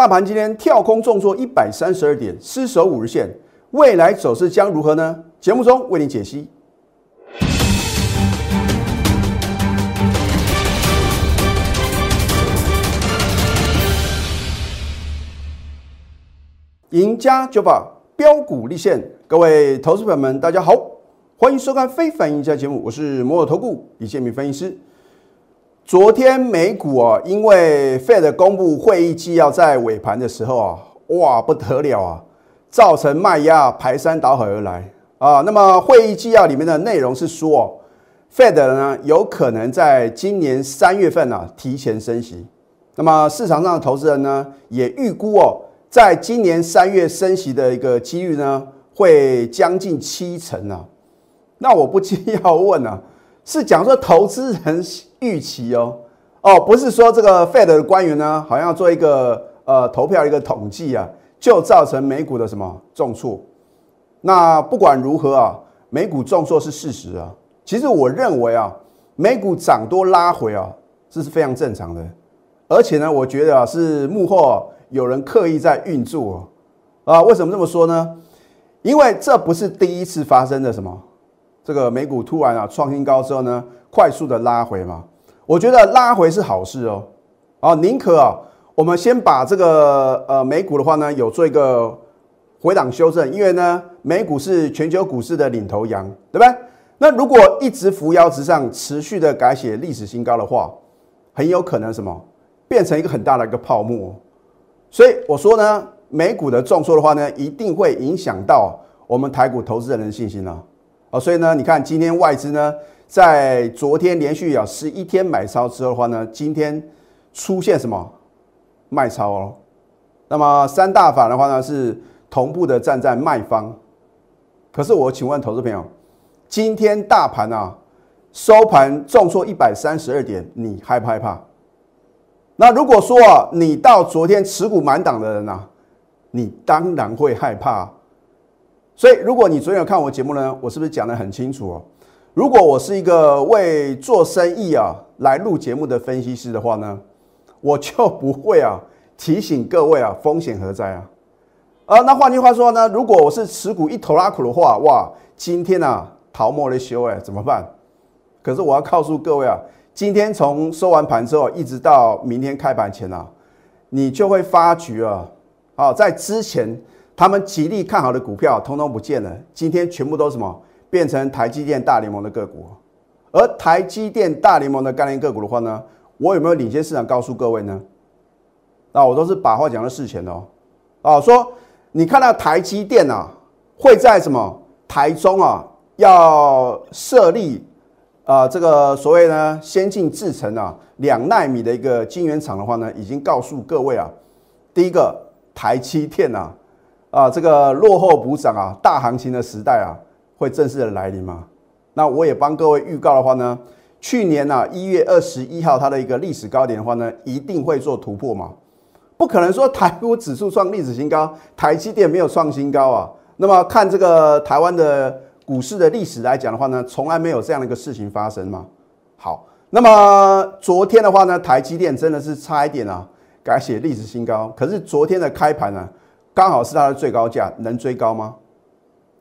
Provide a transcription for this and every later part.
大盘今天跳空重挫一百三十二点，失守五日线，未来走势将如何呢？节目中为您解析。赢家九法标股立现，各位投资朋友们，大家好，欢迎收看《非凡赢家》节目，我是摩尔投顾李建明分析师。昨天美股啊，因为 Fed 公布会议纪要在尾盘的时候啊，哇不得了啊，造成卖压排山倒海而来啊。那么会议纪要里面的内容是说，Fed 呢有可能在今年三月份啊提前升息。那么市场上的投资人呢也预估哦。在今年三月升息的一个几率呢，会将近七成啊。那我不禁要问啊，是讲说投资人预期哦，哦，不是说这个 Fed 的官员呢，好像做一个呃投票一个统计啊，就造成美股的什么重挫。那不管如何啊，美股重挫是事实啊。其实我认为啊，美股涨多拉回啊，这是非常正常的。而且呢，我觉得啊，是幕后。有人刻意在运作啊？为什么这么说呢？因为这不是第一次发生的什么，这个美股突然啊创新高之后呢，快速的拉回嘛。我觉得拉回是好事哦。啊，宁可啊，我们先把这个呃美股的话呢，有做一个回档修正，因为呢，美股是全球股市的领头羊，对不对？那如果一直扶摇直上，持续的改写历史新高的话，很有可能什么变成一个很大的一个泡沫。所以我说呢，美股的重挫的话呢，一定会影响到我们台股投资人的信心呢。啊，哦所以呢，你看今天外资呢，在昨天连续有十一天买超之后的话呢，今天出现什么卖超哦？那么三大法的话呢，是同步的站在卖方。可是我请问投资朋友，今天大盘啊收盘重挫一百三十二点，你害不害怕？那如果说啊，你到昨天持股满档的人啊，你当然会害怕。所以，如果你昨天有看我节目呢，我是不是讲得很清楚哦？如果我是一个为做生意啊来录节目的分析师的话呢，我就不会啊提醒各位啊风险何在啊？啊，那换句话说呢，如果我是持股一头拉苦的话，哇，今天啊逃莫的修哎怎么办？可是我要告诉各位啊。今天从收完盘之后，一直到明天开盘前啊，你就会发觉啊，啊，在之前他们极力看好的股票，通通不见了。今天全部都什么变成台积电大联盟的个股，而台积电大联盟的概念个股的话呢，我有没有领先市场告诉各位呢？啊，我都是把话讲到事前的哦，啊，说你看到台积电啊，会在什么台中啊要设立。啊，这个所谓呢，先进制程啊，两纳米的一个晶圆厂的话呢，已经告诉各位啊，第一个台积电啊，啊，这个落后补涨啊，大行情的时代啊，会正式的来临吗？那我也帮各位预告的话呢，去年呢一月二十一号它的一个历史高点的话呢，一定会做突破嘛，不可能说台股指数创历史新高，台积电没有创新高啊。那么看这个台湾的。股市的历史来讲的话呢，从来没有这样的一个事情发生嘛。好，那么昨天的话呢，台积电真的是差一点啊，改写历史新高。可是昨天的开盘呢，刚好是它的最高价，能追高吗？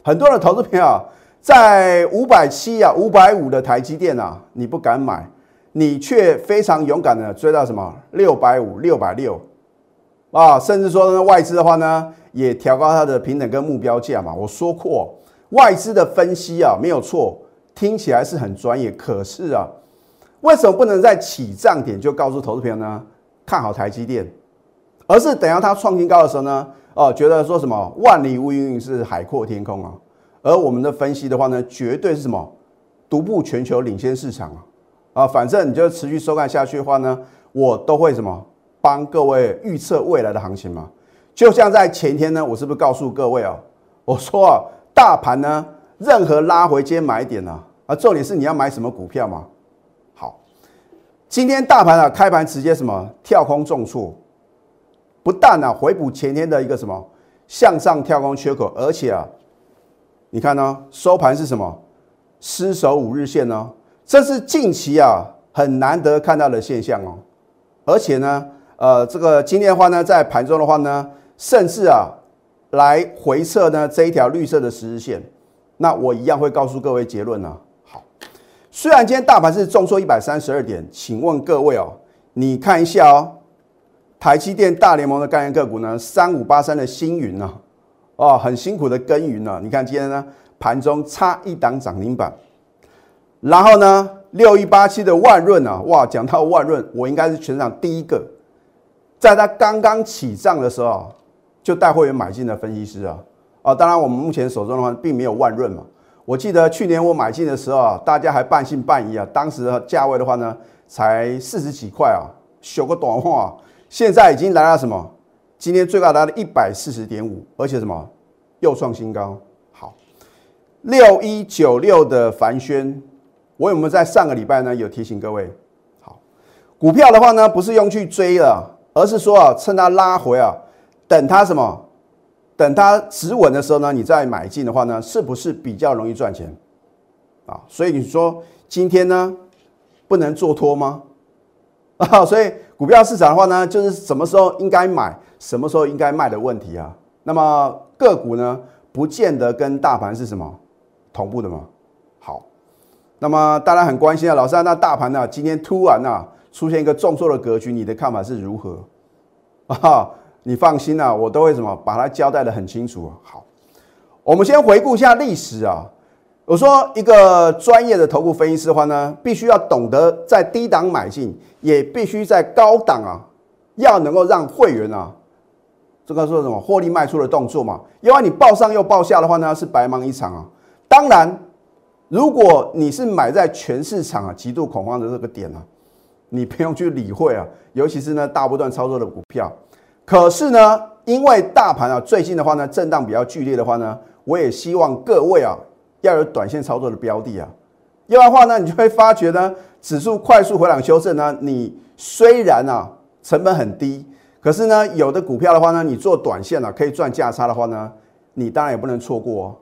很多的投资朋友在五百七啊、五百五的台积电啊，你不敢买，你却非常勇敢的追到什么六百五、六百六啊，甚至说呢，外资的话呢，也调高它的平等跟目标价嘛。我说过。外资的分析啊，没有错，听起来是很专业。可是啊，为什么不能在起涨点就告诉投资朋友呢？看好台积电，而是等到它创新高的时候呢？哦，觉得说什么万里无云是海阔天空啊？而我们的分析的话呢，绝对是什么独步全球，领先市场啊！啊，反正你就持续收看下去的话呢，我都会什么帮各位预测未来的行情嘛？就像在前天呢，我是不是告诉各位啊？我说啊。大盘呢，任何拉回接买点呢，啊，重点是你要买什么股票嘛？好，今天大盘啊，开盘直接什么跳空重挫，不但呢回补前天的一个什么向上跳空缺口，而且啊，你看呢收盘是什么失守五日线呢？这是近期啊很难得看到的现象哦。而且呢，呃，这个今天的话呢，在盘中的话呢，甚至啊，来回测呢这一条绿色的十日线，那我一样会告诉各位结论呢。好，虽然今天大盘是重挫一百三十二点，请问各位哦，你看一下哦，台积电大联盟的概念个股呢，三五八三的星云呢，哦，很辛苦的耕耘呢，你看今天呢盘中差一档涨停板，然后呢六一八七的万润啊，哇，讲到万润，我应该是全场第一个，在它刚刚起涨的时候。就带会员买进的分析师啊，啊，当然我们目前手中的话并没有万润嘛。我记得去年我买进的时候啊，大家还半信半疑啊，当时的价位的话呢，才四十几块啊，修个短话，现在已经来到什么？今天最高达到一百四十点五，而且什么又创新高。好，六一九六的凡轩，我有没有在上个礼拜呢有提醒各位？好，股票的话呢，不是用去追了，而是说啊，趁它拉回啊。等它什么？等它止稳的时候呢，你再买进的话呢，是不是比较容易赚钱啊？所以你说今天呢，不能做多吗？啊，所以股票市场的话呢，就是什么时候应该买，什么时候应该卖的问题啊。那么个股呢，不见得跟大盘是什么同步的吗？好，那么大家很关心啊，老三，那大盘呢，今天突然啊出现一个重挫的格局，你的看法是如何 啊？你放心啊，我都会什么把它交代的很清楚。好，我们先回顾一下历史啊。我说一个专业的头部分析师的话呢，必须要懂得在低档买进，也必须在高档啊，要能够让会员啊，这个说什么获利卖出的动作嘛。因为你报上又报下的话呢，是白忙一场啊。当然，如果你是买在全市场啊极度恐慌的这个点啊，你不用去理会啊，尤其是呢大波段操作的股票。可是呢，因为大盘啊最近的话呢震荡比较剧烈的话呢，我也希望各位啊要有短线操作的标的啊，要不然的话呢，你就会发觉呢指数快速回档修正呢，你虽然啊成本很低，可是呢有的股票的话呢，你做短线啊可以赚价差的话呢，你当然也不能错过哦。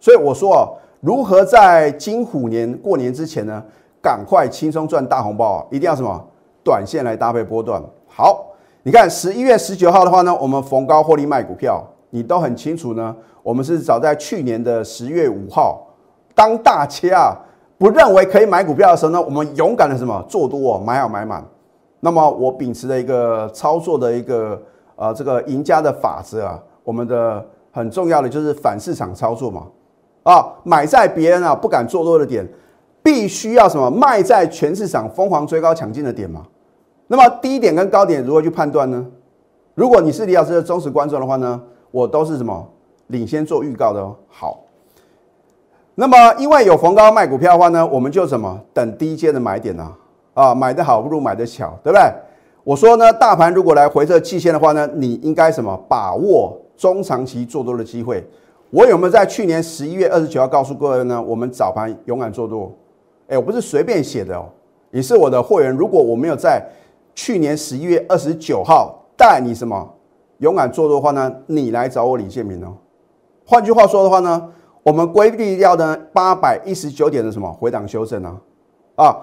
所以我说哦，如何在金虎年过年之前呢，赶快轻松赚大红包啊，一定要什么短线来搭配波段好。你看十一月十九号的话呢，我们逢高获利卖股票，你都很清楚呢。我们是早在去年的十月五号，当大家啊不认为可以买股票的时候呢，我们勇敢的什么做多买好买满。那么我秉持的一个操作的一个呃这个赢家的法则啊，我们的很重要的就是反市场操作嘛。啊，买在别人啊不敢做多的点，必须要什么卖在全市场疯狂追高抢进的点嘛。那么低点跟高点如何去判断呢？如果你是李老师的忠实观众的话呢，我都是什么领先做预告的哦。好，那么因为有逢高卖股票的话呢，我们就什么等低阶的买点呢？啊，买的好不如买的巧，对不对？我说呢，大盘如果来回测季线的话呢，你应该什么把握中长期做多的机会？我有没有在去年十一月二十九号告诉各位呢？我们早盘勇敢做多，哎，我不是随便写的哦，也是我的会员。如果我没有在去年十一月二十九号带你什么勇敢做多的话呢？你来找我李建明哦。换句话说的话呢，我们规避掉呢八百一十九点的什么回档修正呢？啊，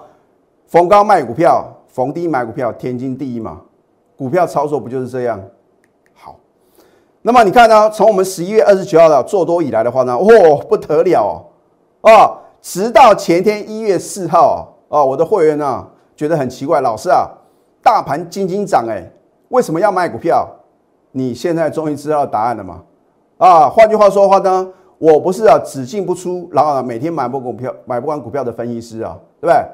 逢高卖股票，逢低买股票，天经地义嘛。股票操作不就是这样？好，那么你看呢？从我们十一月二十九号的做多以来的话呢，哦不得了哦，啊，直到前天一月四号啊，我的会员呢觉得很奇怪，老师啊。大盘金金涨哎，为什么要卖股票？你现在终于知道答案了吗？啊，换句话说的话呢，我不是啊只进不出，然后呢每天买不股票买不完股票的分析师啊，对不对？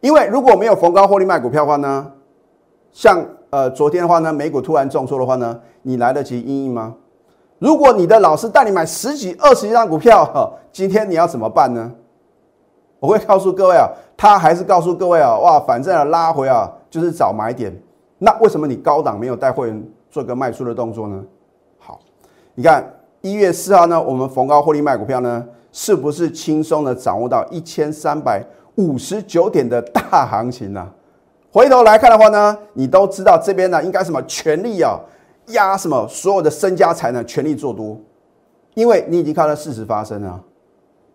因为如果没有逢高获利卖股票的话呢，像呃昨天的话呢，美股突然重挫的话呢，你来得及应应吗？如果你的老师带你买十几二十几张股票，今天你要怎么办呢？我会告诉各位啊，他还是告诉各位啊，哇，反正啊拉回啊。就是找买点，那为什么你高档没有带会员做个卖出的动作呢？好，你看一月四号呢，我们逢高获利卖股票呢，是不是轻松的掌握到一千三百五十九点的大行情呢？回头来看的话呢，你都知道这边呢应该什么全力啊压什么所有的身家财呢全力做多，因为你已经看到事实发生了。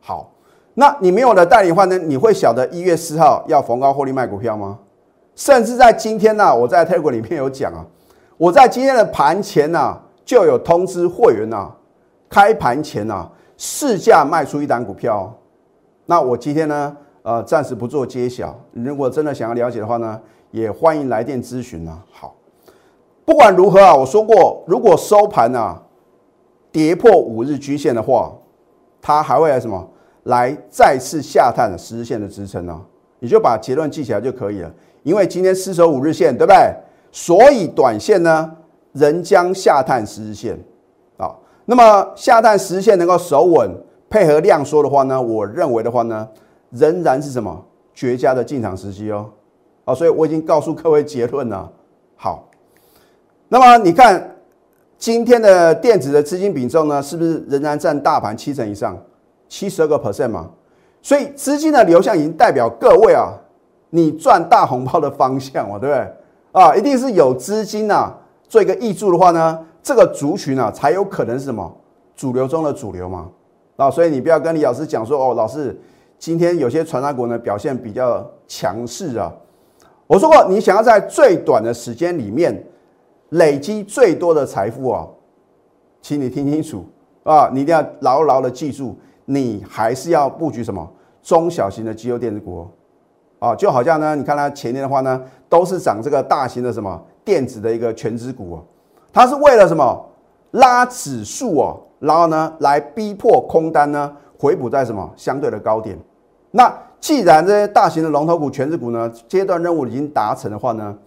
好，那你没有了代理话呢，你会晓得一月四号要逢高获利卖股票吗？甚至在今天呢，我在 t e l e g r 里面有讲啊，我在今天的盘前呢，就有通知会员呐，开盘前呐，市价卖出一单股票。那我今天呢，呃，暂时不做揭晓。如果真的想要了解的话呢，也欢迎来电咨询啊。好，不管如何啊，我说过，如果收盘啊跌破五日均线的话，它还会来什么？来再次下探十日线的支撑呢？你就把结论记起来就可以了。因为今天失守五日线，对不对？所以短线呢，仍将下探十日线，啊，那么下探十日线能够守稳，配合量缩的话呢，我认为的话呢，仍然是什么绝佳的进场时机哦，啊，所以我已经告诉各位结论了。好，那么你看今天的电子的资金比重呢，是不是仍然占大盘七成以上，七十二个 percent 嘛？所以资金的流向已经代表各位啊，你赚大红包的方向嘛，对不对？啊，一定是有资金呐，做一个挹注的话呢，这个族群啊才有可能是什么主流中的主流嘛。啊，所以你不要跟李老师讲说哦，老师今天有些传达股呢表现比较强势啊。我说过，你想要在最短的时间里面累积最多的财富啊，请你听清楚啊，你一定要牢牢的记住，你还是要布局什么中小型的基优电子股。啊，就好像呢，你看它前年的话呢，都是涨这个大型的什么电子的一个全指股啊，它是为了什么拉指数哦，然后呢来逼迫空单呢回补在什么相对的高点。那既然这些大型的龙头股、全指股呢阶段任务已经达成的话呢，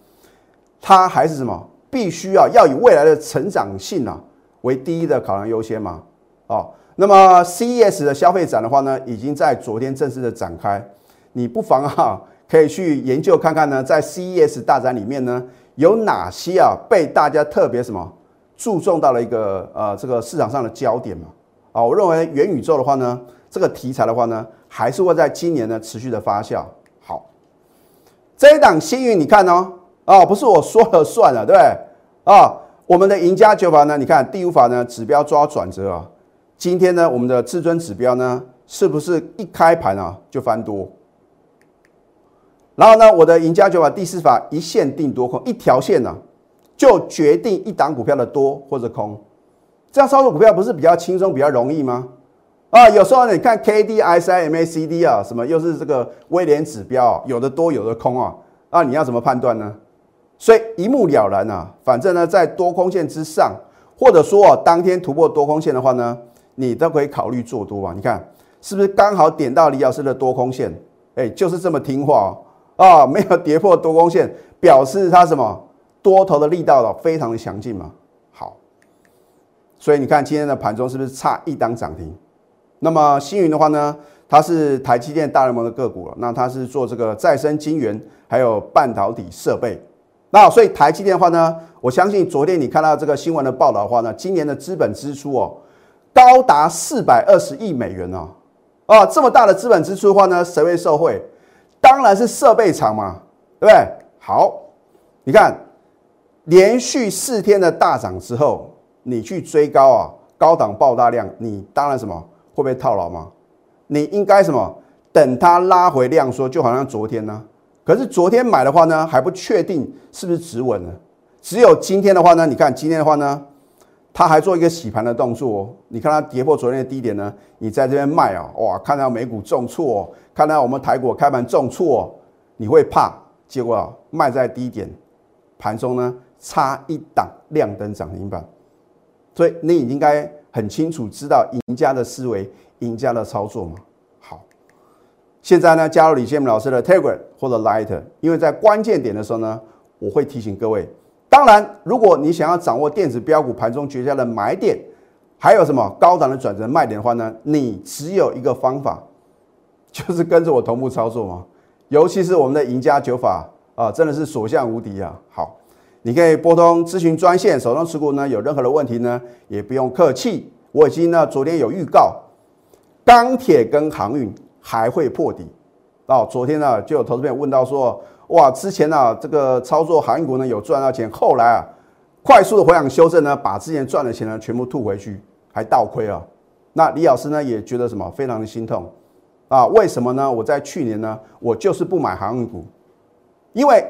它还是什么必须要要以未来的成长性啊为第一的考量优先嘛。哦，那么 CES 的消费展的话呢，已经在昨天正式的展开。你不妨啊，可以去研究看看呢，在 CES 大展里面呢，有哪些啊被大家特别什么注重到了一个呃这个市场上的焦点嘛？啊，我认为元宇宙的话呢，这个题材的话呢，还是会在今年呢持续的发酵。好，这一档幸运你看哦，啊，不是我说了算了，对不对？啊，我们的赢家九法呢，你看第五法呢指标抓转折啊，今天呢我们的至尊指标呢，是不是一开盘啊就翻多？然后呢，我的赢家九法第四法一线定多空，一条线呢就决定一档股票的多或者空。这样操作股票不是比较轻松、比较容易吗？啊，有时候你看 K D S I M A C D 啊，什么又是这个威廉指标，有的多有的空啊，啊，你要怎么判断呢？所以一目了然啊。反正呢，在多空线之上，或者说当天突破多空线的话呢，你都可以考虑做多啊。你看是不是刚好点到李老师的多空线？哎，就是这么听话。啊，没有跌破多空线，表示它什么多头的力道了，非常的强劲嘛。好，所以你看今天的盘中是不是差一档涨停？那么星云的话呢，它是台积电大联盟的个股了，那它是做这个再生晶圆还有半导体设备。那所以台积电的话呢，我相信昨天你看到这个新闻的报道的话呢，今年的资本支出哦，高达四百二十亿美元哦，啊，这么大的资本支出的话呢，谁会受惠？当然是设备厂嘛，对不对？好，你看连续四天的大涨之后，你去追高啊，高档爆大量，你当然什么会被套牢吗？你应该什么等它拉回量缩，就好像昨天呢。可是昨天买的话呢，还不确定是不是止稳呢。只有今天的话呢，你看今天的话呢，它还做一个洗盘的动作哦。你看它跌破昨天的低点呢，你在这边卖啊，哇，看到美股重挫哦。看到我们台股开盘重挫，哦你会怕？结果啊，卖在低点，盘中呢差一档亮灯涨停板，所以你应该很清楚知道赢家的思维、赢家的操作嘛。好，现在呢加入李建明老师的 Telegram 或者 Light，因为在关键点的时候呢，我会提醒各位。当然，如果你想要掌握电子标股盘中绝佳的买点，还有什么高档的转折卖点的话呢，你只有一个方法。就是跟着我同步操作嘛，尤其是我们的赢家九法啊，真的是所向无敌啊！好，你可以拨通咨询专线，手中持股呢有任何的问题呢，也不用客气。我已经呢昨天有预告，钢铁跟航运还会破底。哦，昨天呢就有投资朋友问到说，哇，之前呢这个操作韩国呢有赚到钱，后来啊快速的回档修正呢，把之前赚的钱呢全部吐回去，还倒亏啊。那李老师呢也觉得什么非常的心痛。啊，为什么呢？我在去年呢，我就是不买航运股，因为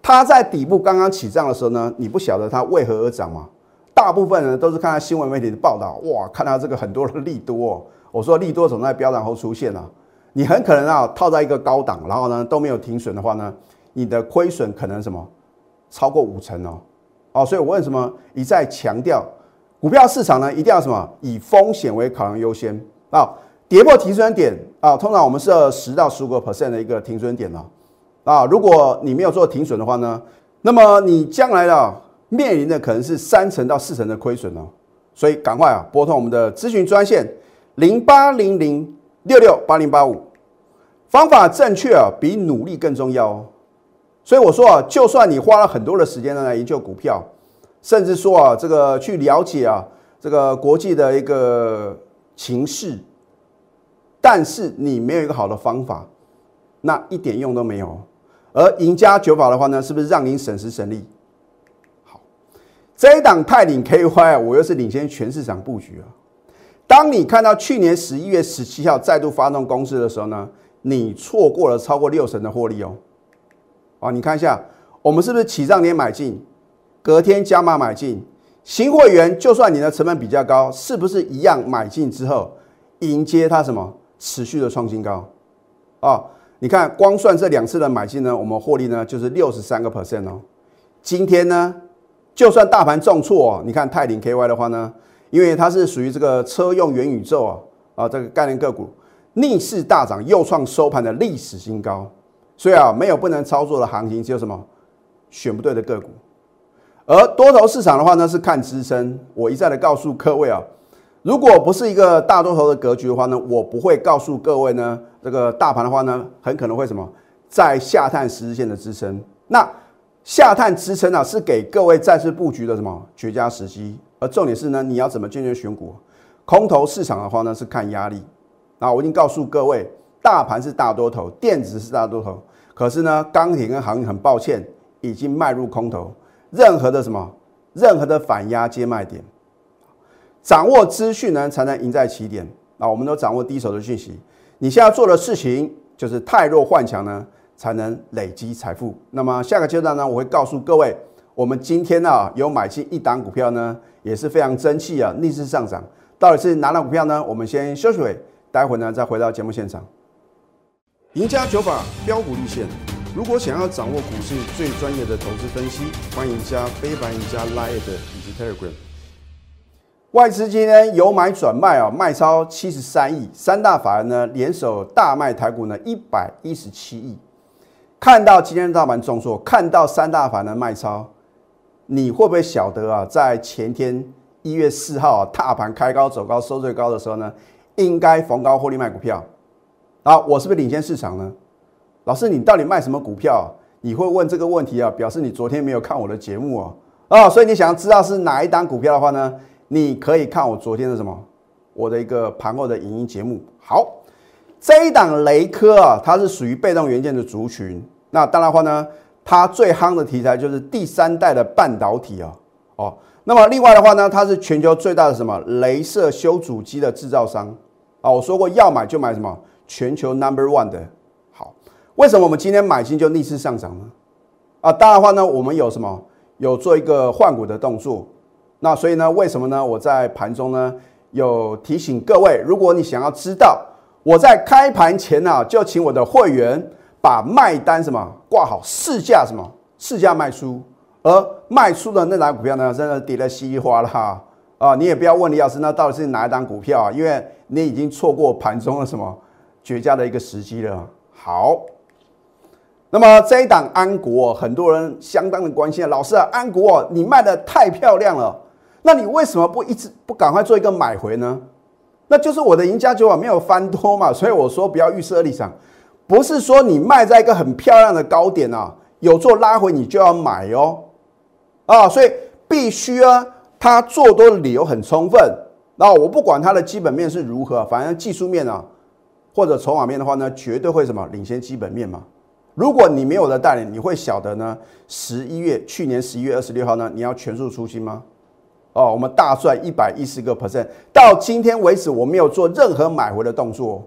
它在底部刚刚起涨的时候呢，你不晓得它为何而涨吗？大部分人都是看到新闻媒体的报道，哇，看到这个很多的利多，我说利多总在飙涨后出现啊，你很可能啊套在一个高档，然后呢都没有停损的话呢，你的亏损可能什么超过五成哦，哦，所以我为什么一再强调，股票市场呢一定要什么以风险为考量优先啊。跌破停损点啊，通常我们设十到十五个 percent 的一个停损点哦啊。如果你没有做停损的话呢，那么你将来啊面临的可能是三成到四成的亏损哦。所以赶快啊拨通我们的咨询专线零八零零六六八零八五，方法正确啊比努力更重要哦。所以我说啊，就算你花了很多的时间呢来研究股票，甚至说啊这个去了解啊这个国际的一个情势。但是你没有一个好的方法，那一点用都没有。而赢家九法的话呢，是不是让您省时省力？好，这一档泰领 KY，我又是领先全市场布局啊。当你看到去年十一月十七号再度发动攻势的时候呢，你错过了超过六成的获利哦。啊，你看一下，我们是不是起涨点买进，隔天加码买进？新会员就算你的成本比较高，是不是一样买进之后迎接它什么？持续的创新高，啊，你看光算这两次的买进呢，我们获利呢就是六十三个 percent 哦。今天呢，就算大盘重挫，你看泰鼎 KY 的话呢，因为它是属于这个车用元宇宙啊，啊这个概念个股逆势大涨，又创收盘的历史新高。所以啊，没有不能操作的行情，只有什么选不对的个股。而多头市场的话呢，是看支撑。我一再的告诉各位啊。如果不是一个大多头的格局的话呢，我不会告诉各位呢，这个大盘的话呢，很可能会什么，在下探十日线的支撑。那下探支撑啊，是给各位再次布局的什么绝佳时机。而重点是呢，你要怎么坚决选股？空头市场的话呢，是看压力。啊，我已经告诉各位，大盘是大多头，电子是大多头，可是呢，钢铁跟航运很抱歉，已经迈入空头。任何的什么，任何的反压接卖点。掌握资讯呢，才能赢在起点。啊，我们都掌握第一手的讯息。你现在做的事情就是太弱换强呢，才能累积财富。那么下个阶段呢，我会告诉各位，我们今天呢有买进一档股票呢，也是非常争气啊，逆势上涨。到底是哪档股票呢？我们先休息会，待会呢再回到节目现场。赢家九法标股立线。如果想要掌握股市最专业的投资分析，欢迎加非凡、赢家 Line 以及 Telegram。外资今天有买转卖啊，卖超七十三亿，三大法人呢联手大卖台股呢一百一十七亿。看到今天的大盘重挫，看到三大法人卖超，你会不会晓得啊？在前天一月四号啊，大盘开高走高收最高的时候呢，应该逢高获利卖股票啊？我是不是领先市场呢？老师，你到底卖什么股票？你会问这个问题啊？表示你昨天没有看我的节目哦。啊，所以你想要知道是哪一档股票的话呢？你可以看我昨天的什么，我的一个盘后的影音节目。好，这一档雷科啊，它是属于被动元件的族群。那当然话呢，它最夯的题材就是第三代的半导体啊。哦，那么另外的话呢，它是全球最大的什么，镭射修主机的制造商啊。我说过要买就买什么，全球 number one 的。好，为什么我们今天买进就逆势上涨呢？啊，当然的话呢，我们有什么，有做一个换股的动作。那所以呢，为什么呢？我在盘中呢有提醒各位，如果你想要知道，我在开盘前呢就请我的会员把卖单什么挂好，市价什么市价卖出，而卖出的那档股票呢，真的跌得稀里哗啦啊！你也不要问李老师，那到底是哪一档股票啊？因为你已经错过盘中的什么绝佳的一个时机了。好，那么这一档安国，很多人相当的关心，老师啊，安国你卖的太漂亮了。那你为什么不一直不赶快做一个买回呢？那就是我的赢家九法没有翻多嘛，所以我说不要预设立场，不是说你卖在一个很漂亮的高点啊，有做拉回你就要买哦，啊，所以必须啊，他做多的理由很充分。那我不管它的基本面是如何，反正技术面啊或者筹码面的话呢，绝对会什么领先基本面嘛。如果你没有的带领，你会晓得呢？十一月去年十一月二十六号呢，你要全数出清吗？哦，我们大赚一百一十个 percent，到今天为止我没有做任何买回的动作，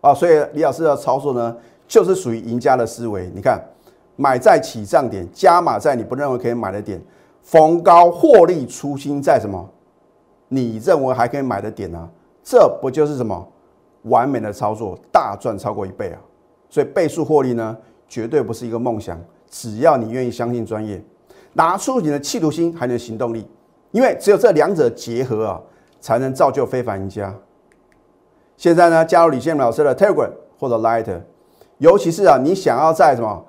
啊，所以李老师的操作呢，就是属于赢家的思维。你看，买在起涨点，加码在你不认为可以买的点，逢高获利出新在什么？你认为还可以买的点啊？这不就是什么完美的操作，大赚超过一倍啊？所以倍数获利呢，绝对不是一个梦想，只要你愿意相信专业，拿出你的企图心，还有行动力，因为只有这两者结合啊，才能造就非凡赢家。现在呢，加入李建老师的 Telegram 或者 Light，尤其是啊，你想要在什么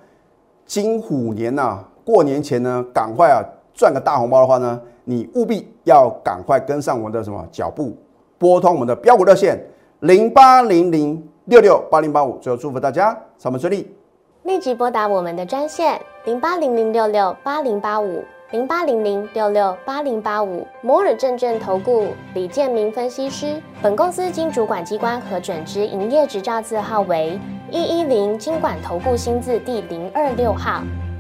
金虎年呐，过年前呢，赶快啊赚个大红包的话呢，你务必要赶快跟上我们的什么脚步，拨通我们的标股热线零八零零六六八零八五。最后祝福大家上班顺利，立即拨打我们的专线零八零零六六八零八五。零八零零六六八零八五摩尔证券投顾李建明分析师，本公司经主管机关核准之营业执照字号为一一零金管投顾新字第零二六号。